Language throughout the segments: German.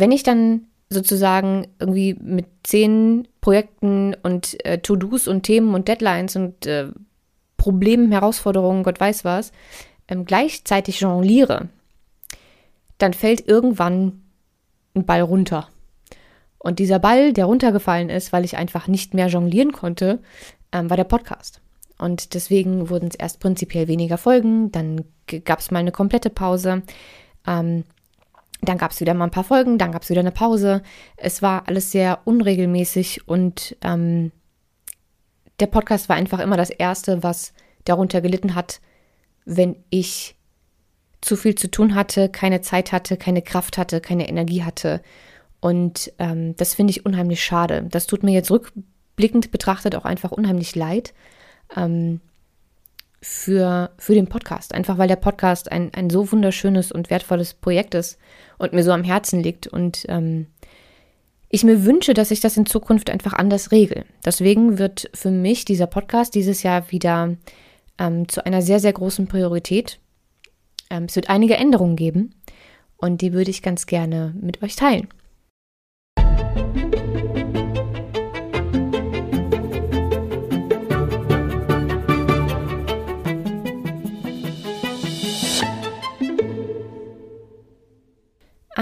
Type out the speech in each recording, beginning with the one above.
wenn ich dann sozusagen irgendwie mit zehn Projekten und äh, To-Dos und Themen und Deadlines und äh, Problemen, Herausforderungen, Gott weiß was, ähm, gleichzeitig jongliere, dann fällt irgendwann ein Ball runter. Und dieser Ball, der runtergefallen ist, weil ich einfach nicht mehr jonglieren konnte, ähm, war der Podcast. Und deswegen wurden es erst prinzipiell weniger Folgen, dann gab es mal eine komplette Pause. Ähm, dann gab es wieder mal ein paar Folgen, dann gab es wieder eine Pause. Es war alles sehr unregelmäßig und ähm, der Podcast war einfach immer das Erste, was darunter gelitten hat, wenn ich zu viel zu tun hatte, keine Zeit hatte, keine Kraft hatte, keine Energie hatte. Und ähm, das finde ich unheimlich schade. Das tut mir jetzt rückblickend betrachtet auch einfach unheimlich leid. Ähm, für, für den Podcast. Einfach weil der Podcast ein, ein so wunderschönes und wertvolles Projekt ist und mir so am Herzen liegt. Und ähm, ich mir wünsche, dass ich das in Zukunft einfach anders regle. Deswegen wird für mich dieser Podcast dieses Jahr wieder ähm, zu einer sehr, sehr großen Priorität. Ähm, es wird einige Änderungen geben und die würde ich ganz gerne mit euch teilen.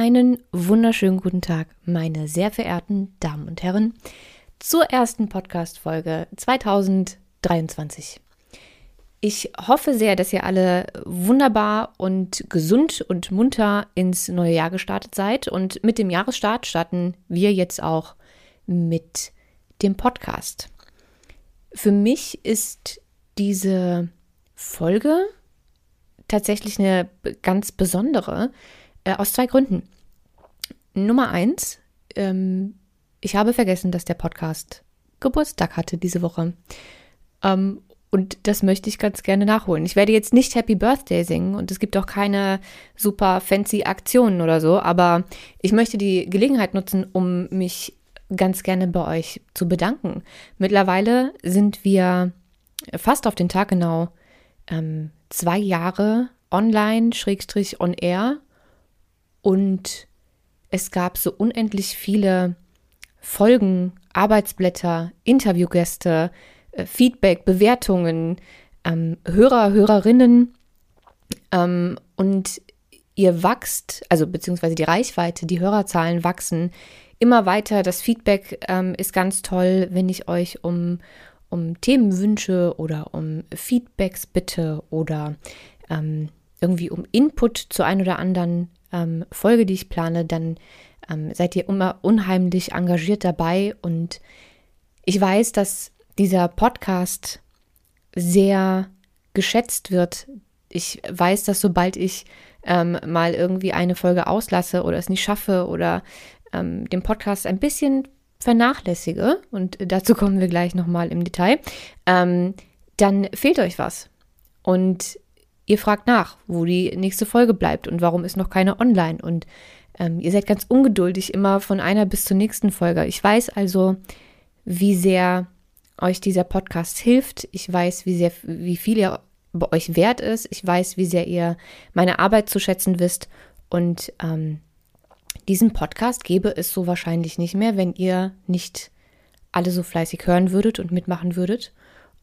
Einen wunderschönen guten Tag, meine sehr verehrten Damen und Herren, zur ersten Podcast-Folge 2023. Ich hoffe sehr, dass ihr alle wunderbar und gesund und munter ins neue Jahr gestartet seid. Und mit dem Jahresstart starten wir jetzt auch mit dem Podcast. Für mich ist diese Folge tatsächlich eine ganz besondere, äh, aus zwei Gründen. Nummer eins, ähm, ich habe vergessen, dass der Podcast Geburtstag hatte diese Woche. Ähm, und das möchte ich ganz gerne nachholen. Ich werde jetzt nicht Happy Birthday singen und es gibt auch keine super fancy Aktionen oder so, aber ich möchte die Gelegenheit nutzen, um mich ganz gerne bei euch zu bedanken. Mittlerweile sind wir fast auf den Tag genau ähm, zwei Jahre online, Schrägstrich on air und es gab so unendlich viele Folgen, Arbeitsblätter, Interviewgäste, äh, Feedback, Bewertungen, ähm, Hörer, Hörerinnen ähm, und ihr wachst, also beziehungsweise die Reichweite, die Hörerzahlen wachsen immer weiter. Das Feedback ähm, ist ganz toll, wenn ich euch um, um Themenwünsche oder um Feedbacks bitte oder ähm, irgendwie um Input zu ein oder anderen ähm, Folge, die ich plane, dann ähm, seid ihr immer unheimlich engagiert dabei. Und ich weiß, dass dieser Podcast sehr geschätzt wird. Ich weiß, dass sobald ich ähm, mal irgendwie eine Folge auslasse oder es nicht schaffe oder ähm, den Podcast ein bisschen vernachlässige, und dazu kommen wir gleich nochmal im Detail, ähm, dann fehlt euch was. Und ihr fragt nach, wo die nächste Folge bleibt und warum ist noch keine online. Und ähm, ihr seid ganz ungeduldig immer von einer bis zur nächsten Folge. Ich weiß also, wie sehr euch dieser Podcast hilft. Ich weiß, wie sehr, wie viel ihr bei euch wert ist. Ich weiß, wie sehr ihr meine Arbeit zu schätzen wisst. Und ähm, diesen Podcast gäbe es so wahrscheinlich nicht mehr, wenn ihr nicht alle so fleißig hören würdet und mitmachen würdet.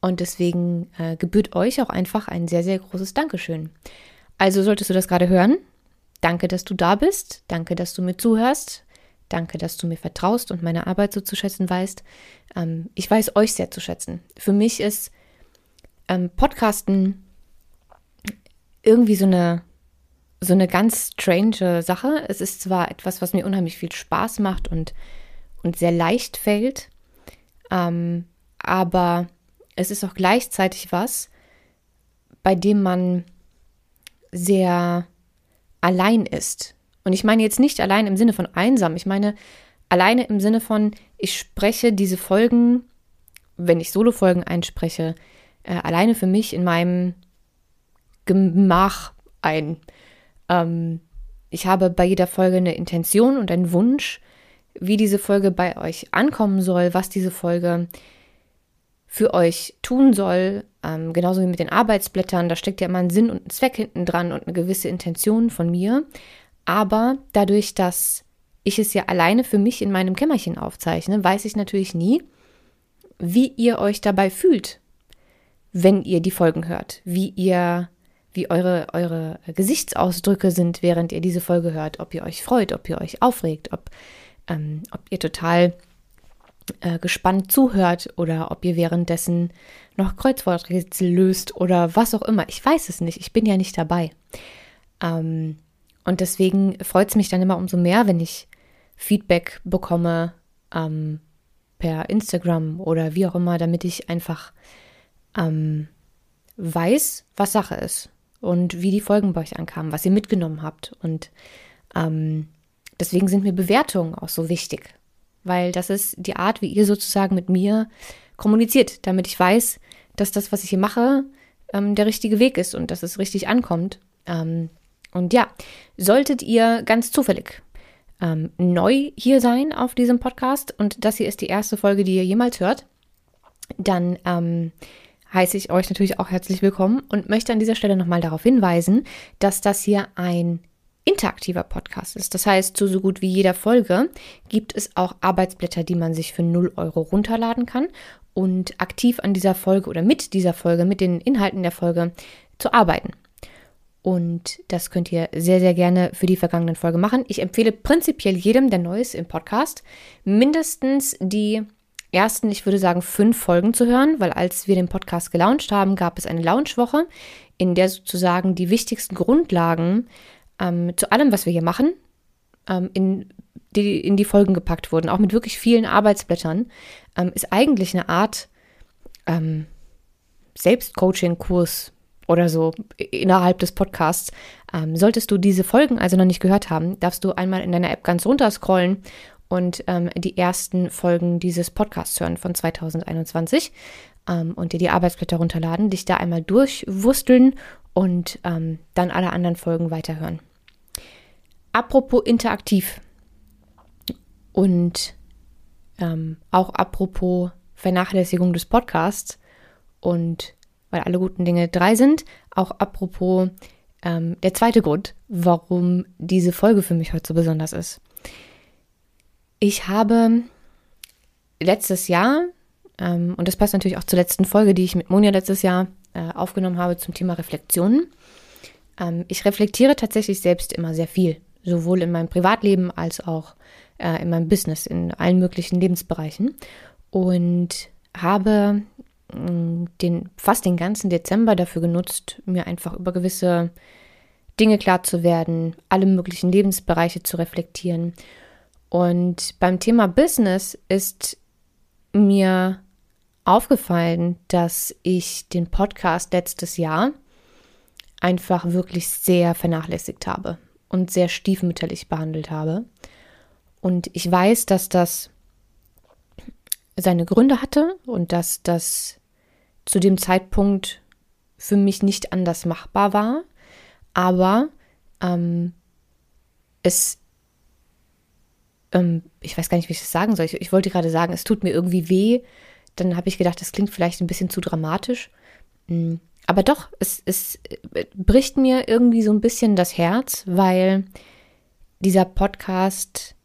Und deswegen äh, gebührt euch auch einfach ein sehr, sehr großes Dankeschön. Also solltest du das gerade hören, danke, dass du da bist. Danke, dass du mir zuhörst. Danke, dass du mir vertraust und meine Arbeit so zu schätzen weißt. Ähm, ich weiß euch sehr zu schätzen. Für mich ist ähm, Podcasten irgendwie so eine, so eine ganz strange Sache. Es ist zwar etwas, was mir unheimlich viel Spaß macht und, und sehr leicht fällt, ähm, aber es ist auch gleichzeitig was, bei dem man sehr allein ist. Und ich meine jetzt nicht allein im Sinne von einsam, ich meine alleine im Sinne von, ich spreche diese Folgen, wenn ich Solo-Folgen einspreche, äh, alleine für mich in meinem Gemach ein. Ähm, ich habe bei jeder Folge eine Intention und einen Wunsch, wie diese Folge bei euch ankommen soll, was diese Folge für euch tun soll, ähm, genauso wie mit den Arbeitsblättern, da steckt ja immer ein Sinn und ein Zweck hinten dran und eine gewisse Intention von mir. Aber dadurch, dass ich es ja alleine für mich in meinem Kämmerchen aufzeichne, weiß ich natürlich nie, wie ihr euch dabei fühlt, wenn ihr die Folgen hört, wie ihr, wie eure, eure Gesichtsausdrücke sind, während ihr diese Folge hört, ob ihr euch freut, ob ihr euch aufregt, ob, ähm, ob ihr total äh, gespannt zuhört oder ob ihr währenddessen noch Kreuzworträtsel löst oder was auch immer. Ich weiß es nicht, ich bin ja nicht dabei. Ähm, und deswegen freut es mich dann immer umso mehr, wenn ich Feedback bekomme ähm, per Instagram oder wie auch immer, damit ich einfach ähm, weiß, was Sache ist und wie die Folgen bei euch ankamen, was ihr mitgenommen habt. Und ähm, deswegen sind mir Bewertungen auch so wichtig, weil das ist die Art, wie ihr sozusagen mit mir kommuniziert, damit ich weiß, dass das, was ich hier mache, ähm, der richtige Weg ist und dass es richtig ankommt. Ähm, und ja, solltet ihr ganz zufällig ähm, neu hier sein auf diesem Podcast und das hier ist die erste Folge, die ihr jemals hört, dann ähm, heiße ich euch natürlich auch herzlich willkommen und möchte an dieser Stelle nochmal darauf hinweisen, dass das hier ein interaktiver Podcast ist. Das heißt, zu so gut wie jeder Folge gibt es auch Arbeitsblätter, die man sich für 0 Euro runterladen kann und aktiv an dieser Folge oder mit dieser Folge, mit den Inhalten der Folge zu arbeiten. Und das könnt ihr sehr, sehr gerne für die vergangenen Folge machen. Ich empfehle prinzipiell jedem, der neu ist im Podcast, mindestens die ersten, ich würde sagen, fünf Folgen zu hören, weil als wir den Podcast gelauncht haben, gab es eine Launchwoche, in der sozusagen die wichtigsten Grundlagen ähm, zu allem, was wir hier machen, ähm, in, die, in die Folgen gepackt wurden, auch mit wirklich vielen Arbeitsblättern, ähm, ist eigentlich eine Art ähm, Selbstcoaching-Kurs oder so innerhalb des Podcasts. Ähm, solltest du diese Folgen also noch nicht gehört haben, darfst du einmal in deiner App ganz runter scrollen und ähm, die ersten Folgen dieses Podcasts hören von 2021 ähm, und dir die Arbeitsblätter runterladen, dich da einmal durchwursteln und ähm, dann alle anderen Folgen weiterhören. Apropos interaktiv und ähm, auch apropos Vernachlässigung des Podcasts und weil alle guten Dinge drei sind. Auch apropos ähm, der zweite Grund, warum diese Folge für mich heute so besonders ist. Ich habe letztes Jahr, ähm, und das passt natürlich auch zur letzten Folge, die ich mit Monja letztes Jahr äh, aufgenommen habe zum Thema Reflexionen. Ähm, ich reflektiere tatsächlich selbst immer sehr viel, sowohl in meinem Privatleben als auch äh, in meinem Business, in allen möglichen Lebensbereichen. Und habe den, fast den ganzen Dezember dafür genutzt, mir einfach über gewisse Dinge klar zu werden, alle möglichen Lebensbereiche zu reflektieren. Und beim Thema Business ist mir aufgefallen, dass ich den Podcast letztes Jahr einfach wirklich sehr vernachlässigt habe und sehr stiefmütterlich behandelt habe. Und ich weiß, dass das seine Gründe hatte und dass das zu dem Zeitpunkt für mich nicht anders machbar war. Aber ähm, es, ähm, ich weiß gar nicht, wie ich das sagen soll. Ich, ich wollte gerade sagen, es tut mir irgendwie weh. Dann habe ich gedacht, das klingt vielleicht ein bisschen zu dramatisch. Mm, aber doch, es, es äh, bricht mir irgendwie so ein bisschen das Herz, weil dieser Podcast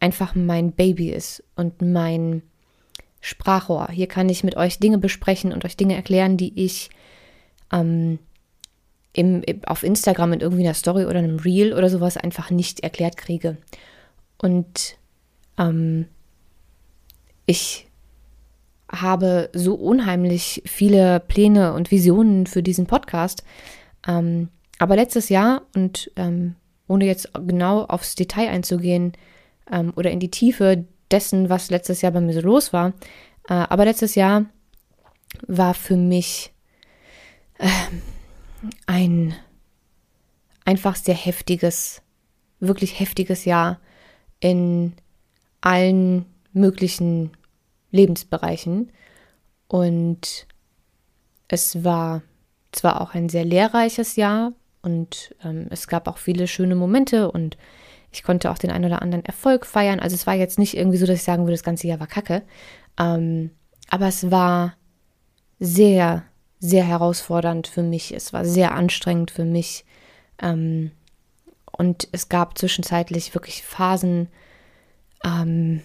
einfach mein Baby ist und mein Sprachrohr. Hier kann ich mit euch Dinge besprechen und euch Dinge erklären, die ich ähm, im, auf Instagram in irgendwie einer Story oder einem Reel oder sowas einfach nicht erklärt kriege. Und ähm, ich habe so unheimlich viele Pläne und Visionen für diesen Podcast. Ähm, aber letztes Jahr und ähm, ohne jetzt genau aufs Detail einzugehen ähm, oder in die Tiefe dessen, was letztes Jahr bei mir so los war. Äh, aber letztes Jahr war für mich äh, ein einfach sehr heftiges, wirklich heftiges Jahr in allen möglichen Lebensbereichen. Und es war zwar auch ein sehr lehrreiches Jahr und ähm, es gab auch viele schöne Momente und ich konnte auch den einen oder anderen Erfolg feiern. Also es war jetzt nicht irgendwie so, dass ich sagen würde, das ganze Jahr war kacke. Ähm, aber es war sehr, sehr herausfordernd für mich. Es war sehr anstrengend für mich. Ähm, Und es gab zwischenzeitlich wirklich Phasen, ähm,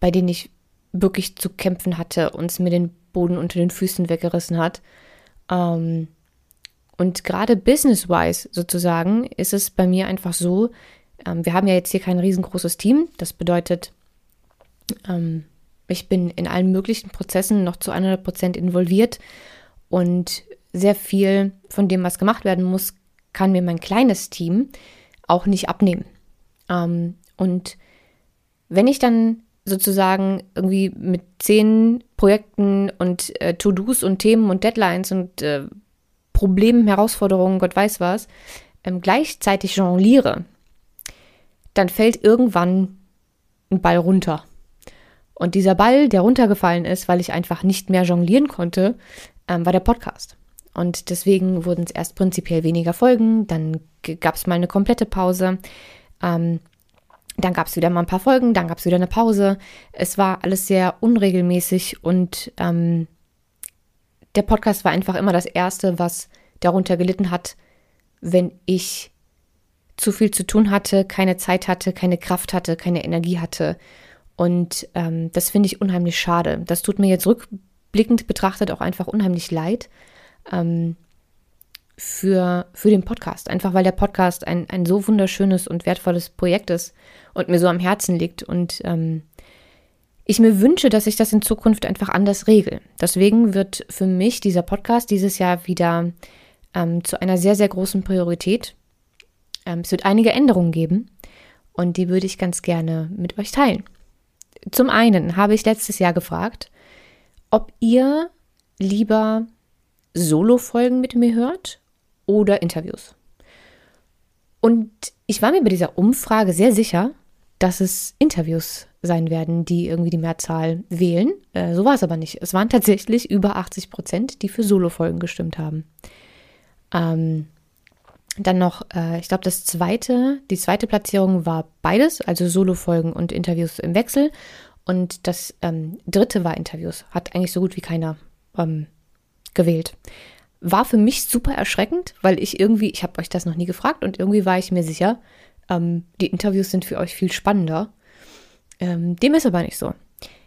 bei denen ich wirklich zu kämpfen hatte und es mir den Boden unter den Füßen weggerissen hat. Ähm, und gerade business-wise sozusagen ist es bei mir einfach so, ähm, wir haben ja jetzt hier kein riesengroßes Team. Das bedeutet, ähm, ich bin in allen möglichen Prozessen noch zu 100 Prozent involviert und sehr viel von dem, was gemacht werden muss, kann mir mein kleines Team auch nicht abnehmen. Ähm, und wenn ich dann sozusagen irgendwie mit zehn Projekten und äh, To-Dos und Themen und Deadlines und äh, Problemen, Herausforderungen, Gott weiß was, ähm, gleichzeitig jongliere, dann fällt irgendwann ein Ball runter. Und dieser Ball, der runtergefallen ist, weil ich einfach nicht mehr jonglieren konnte, ähm, war der Podcast. Und deswegen wurden es erst prinzipiell weniger Folgen, dann gab es mal eine komplette Pause, ähm, dann gab es wieder mal ein paar Folgen, dann gab es wieder eine Pause. Es war alles sehr unregelmäßig und ähm, der Podcast war einfach immer das Erste, was darunter gelitten hat, wenn ich zu viel zu tun hatte, keine Zeit hatte, keine Kraft hatte, keine Energie hatte. Und ähm, das finde ich unheimlich schade. Das tut mir jetzt rückblickend betrachtet auch einfach unheimlich leid ähm, für, für den Podcast. Einfach weil der Podcast ein, ein so wunderschönes und wertvolles Projekt ist und mir so am Herzen liegt. Und ähm, ich mir wünsche, dass ich das in Zukunft einfach anders regle. Deswegen wird für mich dieser Podcast dieses Jahr wieder ähm, zu einer sehr, sehr großen Priorität. Ähm, es wird einige Änderungen geben und die würde ich ganz gerne mit euch teilen. Zum einen habe ich letztes Jahr gefragt, ob ihr lieber Solo-Folgen mit mir hört oder Interviews. Und ich war mir bei dieser Umfrage sehr sicher, dass es Interviews sein werden, die irgendwie die Mehrzahl wählen. Äh, so war es aber nicht. Es waren tatsächlich über 80 Prozent, die für Solo-Folgen gestimmt haben. Ähm, dann noch, äh, ich glaube, das zweite, die zweite Platzierung war beides, also Solo-Folgen und Interviews im Wechsel. Und das ähm, dritte war Interviews. Hat eigentlich so gut wie keiner ähm, gewählt. War für mich super erschreckend, weil ich irgendwie, ich habe euch das noch nie gefragt und irgendwie war ich mir sicher, ähm, die Interviews sind für euch viel spannender. Ähm, dem ist aber nicht so.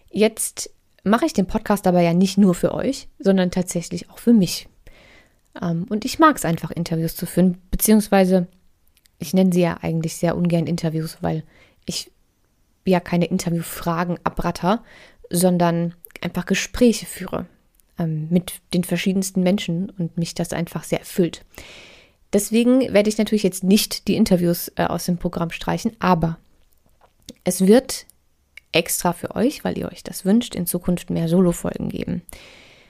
Jetzt mache ich den Podcast aber ja nicht nur für euch, sondern tatsächlich auch für mich. Ähm, und ich mag es einfach, Interviews zu führen, beziehungsweise ich nenne sie ja eigentlich sehr ungern Interviews, weil ich ja keine Interviewfragen abratter, sondern einfach Gespräche führe ähm, mit den verschiedensten Menschen und mich das einfach sehr erfüllt. Deswegen werde ich natürlich jetzt nicht die Interviews äh, aus dem Programm streichen, aber es wird extra für euch, weil ihr euch das wünscht, in Zukunft mehr Solo-Folgen geben.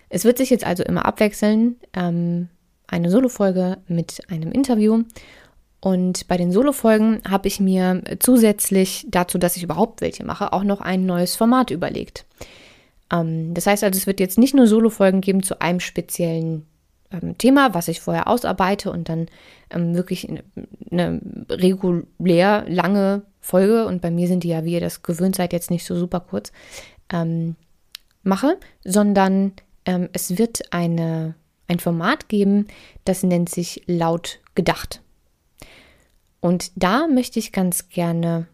Es wird sich jetzt also immer abwechseln. Ähm, eine Solo-Folge mit einem Interview. Und bei den Solo-Folgen habe ich mir zusätzlich dazu, dass ich überhaupt welche mache, auch noch ein neues Format überlegt. Ähm, das heißt also, es wird jetzt nicht nur Solo-Folgen geben zu einem speziellen ähm, Thema, was ich vorher ausarbeite und dann ähm, wirklich eine, eine regulär lange Folge, und bei mir sind die ja, wie ihr das gewöhnt seid, jetzt nicht so super kurz, ähm, mache, sondern ähm, es wird eine ein Format geben, das nennt sich laut gedacht. Und da möchte ich ganz gerne,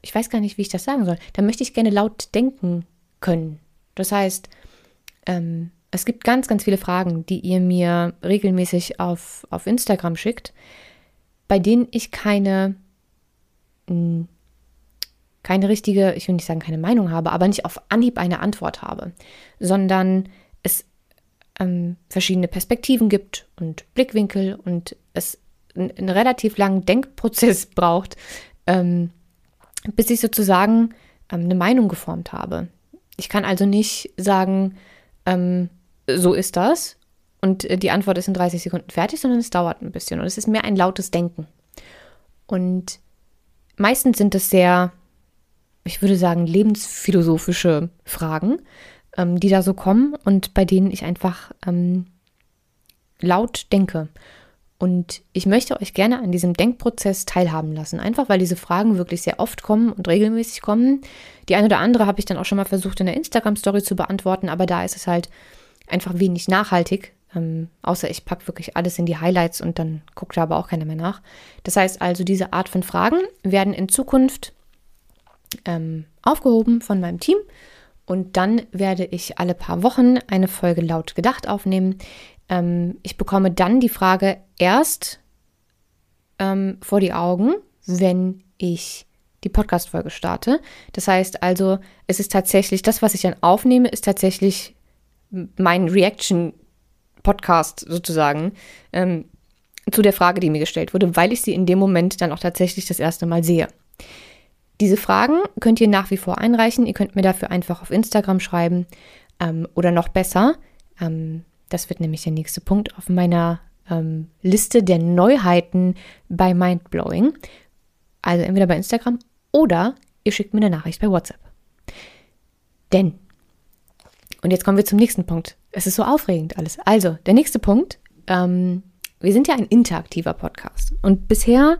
ich weiß gar nicht, wie ich das sagen soll, da möchte ich gerne laut denken können. Das heißt, ähm, es gibt ganz, ganz viele Fragen, die ihr mir regelmäßig auf, auf Instagram schickt, bei denen ich keine, mh, hm, keine richtige, ich will nicht sagen keine Meinung habe, aber nicht auf Anhieb eine Antwort habe, sondern es ähm, verschiedene Perspektiven gibt und Blickwinkel und es einen relativ langen Denkprozess braucht, ähm, bis ich sozusagen ähm, eine Meinung geformt habe. Ich kann also nicht sagen, ähm, so ist das und äh, die Antwort ist in 30 Sekunden fertig, sondern es dauert ein bisschen und es ist mehr ein lautes Denken. Und meistens sind es sehr, ich würde sagen, lebensphilosophische Fragen, ähm, die da so kommen und bei denen ich einfach ähm, laut denke. Und ich möchte euch gerne an diesem Denkprozess teilhaben lassen, einfach weil diese Fragen wirklich sehr oft kommen und regelmäßig kommen. Die eine oder andere habe ich dann auch schon mal versucht in der Instagram-Story zu beantworten, aber da ist es halt einfach wenig nachhaltig, Ähm, außer ich packe wirklich alles in die Highlights und dann guckt da aber auch keiner mehr nach. Das heißt also, diese Art von Fragen werden in Zukunft ähm, aufgehoben von meinem Team. Und dann werde ich alle paar Wochen eine Folge laut gedacht aufnehmen. Ähm, ich bekomme dann die Frage erst ähm, vor die Augen, wenn ich die Podcast-Folge starte. Das heißt also, es ist tatsächlich, das, was ich dann aufnehme, ist tatsächlich mein Reaction-Podcast sozusagen ähm, zu der Frage, die mir gestellt wurde, weil ich sie in dem Moment dann auch tatsächlich das erste Mal sehe. Diese Fragen könnt ihr nach wie vor einreichen. Ihr könnt mir dafür einfach auf Instagram schreiben ähm, oder noch besser. Ähm, das wird nämlich der nächste Punkt auf meiner ähm, Liste der Neuheiten bei Mindblowing. Also entweder bei Instagram oder ihr schickt mir eine Nachricht bei WhatsApp. Denn, und jetzt kommen wir zum nächsten Punkt. Es ist so aufregend alles. Also, der nächste Punkt. Ähm, wir sind ja ein interaktiver Podcast. Und bisher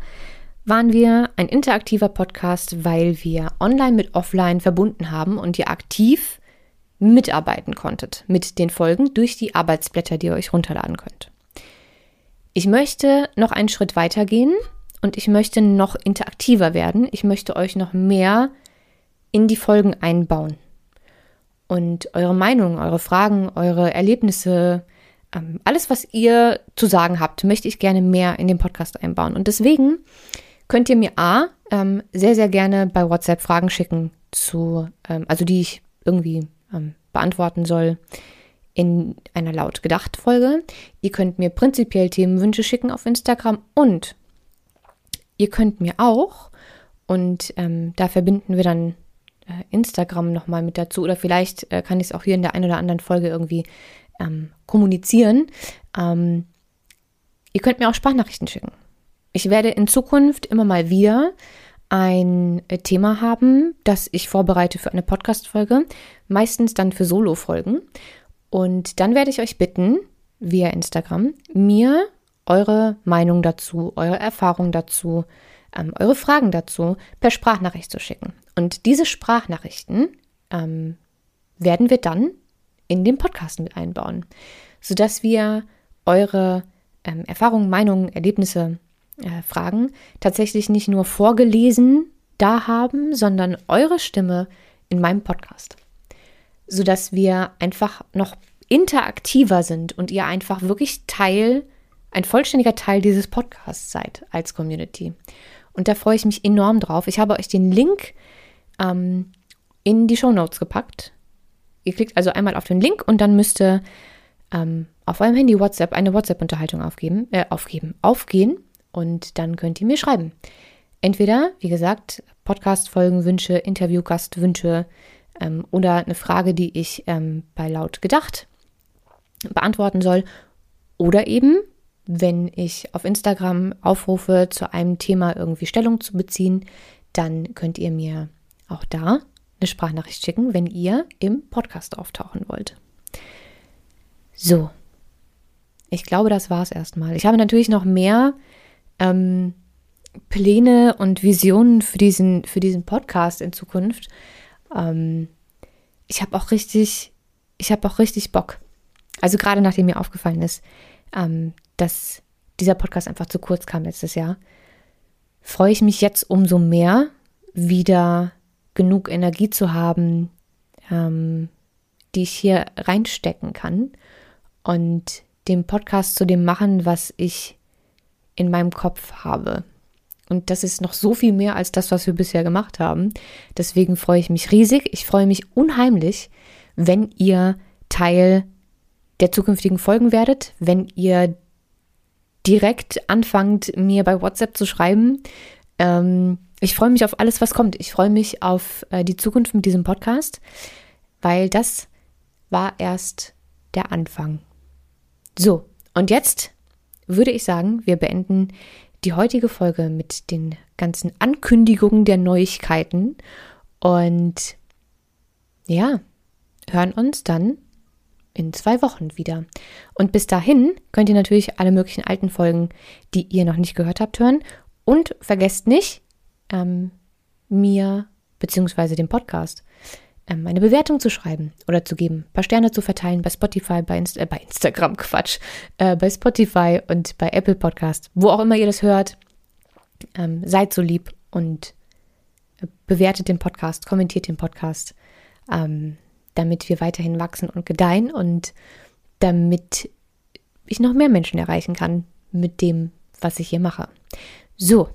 waren wir ein interaktiver Podcast, weil wir online mit offline verbunden haben und ihr aktiv mitarbeiten konntet mit den Folgen durch die Arbeitsblätter, die ihr euch runterladen könnt. Ich möchte noch einen Schritt weiter gehen und ich möchte noch interaktiver werden. Ich möchte euch noch mehr in die Folgen einbauen. Und eure Meinung, eure Fragen, eure Erlebnisse, ähm, alles, was ihr zu sagen habt, möchte ich gerne mehr in den Podcast einbauen. Und deswegen könnt ihr mir A, ähm, sehr, sehr gerne bei WhatsApp Fragen schicken zu, ähm, also die ich irgendwie ähm, beantworten soll in einer laut gedacht Folge. Ihr könnt mir prinzipiell Themenwünsche schicken auf Instagram und ihr könnt mir auch, und ähm, da verbinden wir dann äh, Instagram nochmal mit dazu, oder vielleicht äh, kann ich es auch hier in der einen oder anderen Folge irgendwie ähm, kommunizieren. Ähm, ihr könnt mir auch Sprachnachrichten schicken. Ich werde in Zukunft immer mal wieder ein äh, Thema haben, das ich vorbereite für eine Podcast-Folge, meistens dann für Solo-Folgen. Und dann werde ich euch bitten, via Instagram, mir eure Meinung dazu, eure Erfahrung dazu, ähm, eure Fragen dazu per Sprachnachricht zu schicken. Und diese Sprachnachrichten ähm, werden wir dann in den Podcast mit einbauen, sodass wir eure ähm, Erfahrungen, Meinungen, Erlebnisse äh, Fragen tatsächlich nicht nur vorgelesen da haben, sondern eure Stimme in meinem Podcast. Sodass wir einfach noch interaktiver sind und ihr einfach wirklich Teil, ein vollständiger Teil dieses Podcasts seid als Community. Und da freue ich mich enorm drauf. Ich habe euch den Link ähm, in die Show Notes gepackt. Ihr klickt also einmal auf den Link und dann müsste ähm, auf eurem Handy WhatsApp eine WhatsApp-Unterhaltung aufgeben, äh, aufgeben, aufgehen und dann könnt ihr mir schreiben. Entweder, wie gesagt, Podcast-Folgenwünsche, Interviewgastwünsche ähm, oder eine Frage, die ich ähm, bei Laut gedacht beantworten soll. Oder eben, wenn ich auf Instagram aufrufe, zu einem Thema irgendwie Stellung zu beziehen, dann könnt ihr mir auch da eine Sprachnachricht schicken, wenn ihr im Podcast auftauchen wollt. So, ich glaube, das war es erstmal. Ich habe natürlich noch mehr ähm, Pläne und Visionen für diesen, für diesen Podcast in Zukunft. Ähm, ich habe auch richtig, ich habe auch richtig Bock. Also gerade nachdem mir aufgefallen ist, ähm, dass dieser Podcast einfach zu kurz kam letztes Jahr, freue ich mich jetzt umso mehr, wieder genug Energie zu haben, ähm, die ich hier reinstecken kann und den Podcast zu dem machen, was ich in meinem Kopf habe. Und das ist noch so viel mehr als das, was wir bisher gemacht haben. Deswegen freue ich mich riesig. Ich freue mich unheimlich, wenn ihr Teil der zukünftigen Folgen werdet, wenn ihr direkt anfangt, mir bei WhatsApp zu schreiben. Ähm, ich freue mich auf alles, was kommt. Ich freue mich auf äh, die Zukunft mit diesem Podcast, weil das war erst der Anfang. So, und jetzt würde ich sagen, wir beenden die heutige Folge mit den ganzen Ankündigungen der Neuigkeiten und ja, hören uns dann in zwei Wochen wieder. Und bis dahin könnt ihr natürlich alle möglichen alten Folgen, die ihr noch nicht gehört habt, hören. Und vergesst nicht, ähm, mir bzw. dem Podcast ähm, eine Bewertung zu schreiben oder zu geben, ein paar Sterne zu verteilen bei Spotify, bei, Inst äh, bei Instagram, Quatsch, äh, bei Spotify und bei Apple Podcast, wo auch immer ihr das hört. Ähm, seid so lieb und bewertet den Podcast, kommentiert den Podcast, ähm, damit wir weiterhin wachsen und gedeihen und damit ich noch mehr Menschen erreichen kann mit dem, was ich hier mache. So,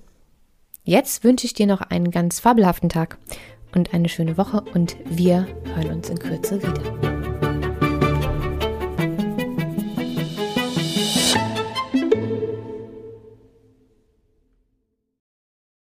jetzt wünsche ich dir noch einen ganz fabelhaften Tag und eine schöne Woche und wir hören uns in Kürze wieder.